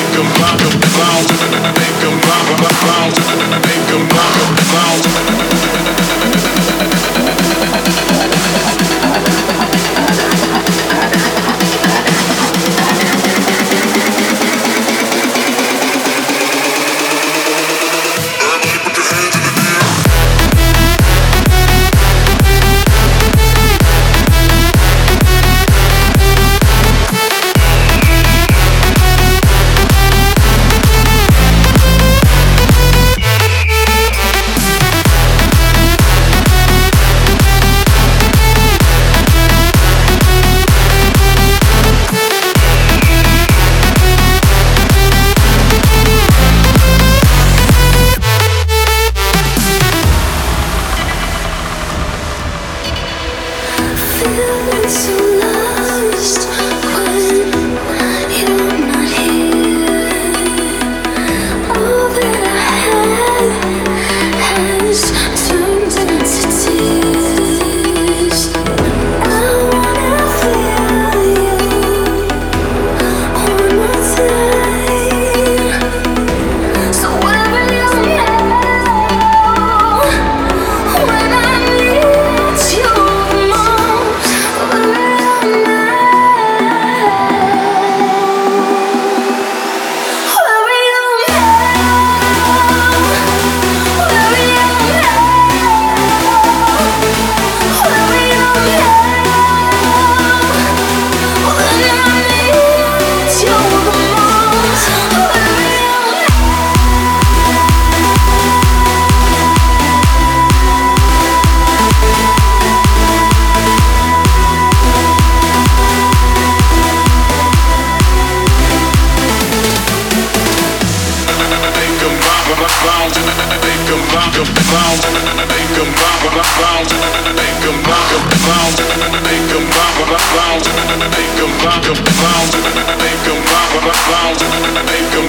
Make 'em rock, rock, rock, rock, rock, rock, rock, rock, rock, rock, 'em bounce, bounce, make 'em bounce, bounce, make 'em bounce, bounce, make 'em bounce, bounce, make 'em bounce, bounce, make 'em bounce, bounce, make 'em